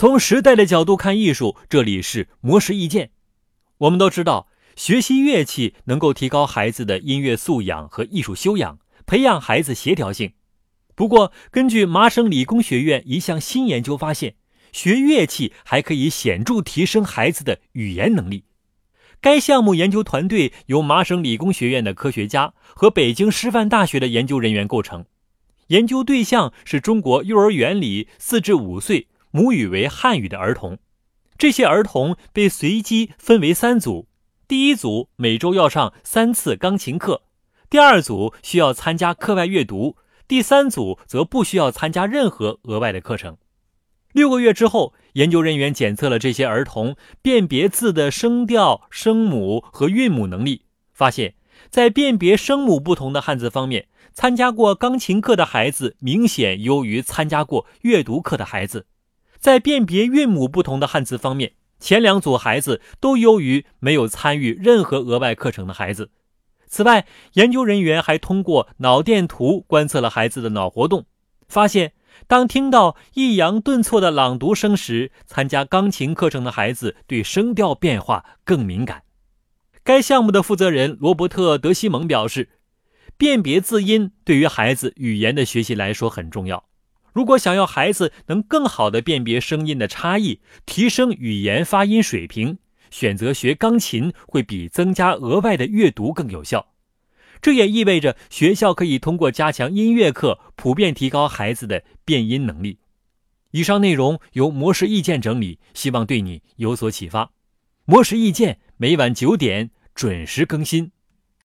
从时代的角度看艺术，这里是魔石意见。我们都知道，学习乐器能够提高孩子的音乐素养和艺术修养，培养孩子协调性。不过，根据麻省理工学院一项新研究发现，学乐器还可以显著提升孩子的语言能力。该项目研究团队由麻省理工学院的科学家和北京师范大学的研究人员构成，研究对象是中国幼儿园里四至五岁。母语为汉语的儿童，这些儿童被随机分为三组：第一组每周要上三次钢琴课，第二组需要参加课外阅读，第三组则不需要参加任何额外的课程。六个月之后，研究人员检测了这些儿童辨别字的声调、声母和韵母能力，发现，在辨别声母不同的汉字方面，参加过钢琴课的孩子明显优于参加过阅读课的孩子。在辨别韵母不同的汉字方面，前两组孩子都优于没有参与任何额外课程的孩子。此外，研究人员还通过脑电图观测了孩子的脑活动，发现当听到抑扬顿挫的朗读声时，参加钢琴课程的孩子对声调变化更敏感。该项目的负责人罗伯特·德西蒙表示，辨别字音对于孩子语言的学习来说很重要。如果想要孩子能更好地辨别声音的差异，提升语言发音水平，选择学钢琴会比增加额外的阅读更有效。这也意味着学校可以通过加强音乐课，普遍提高孩子的辨音能力。以上内容由模式意见整理，希望对你有所启发。模式意见每晚九点准时更新。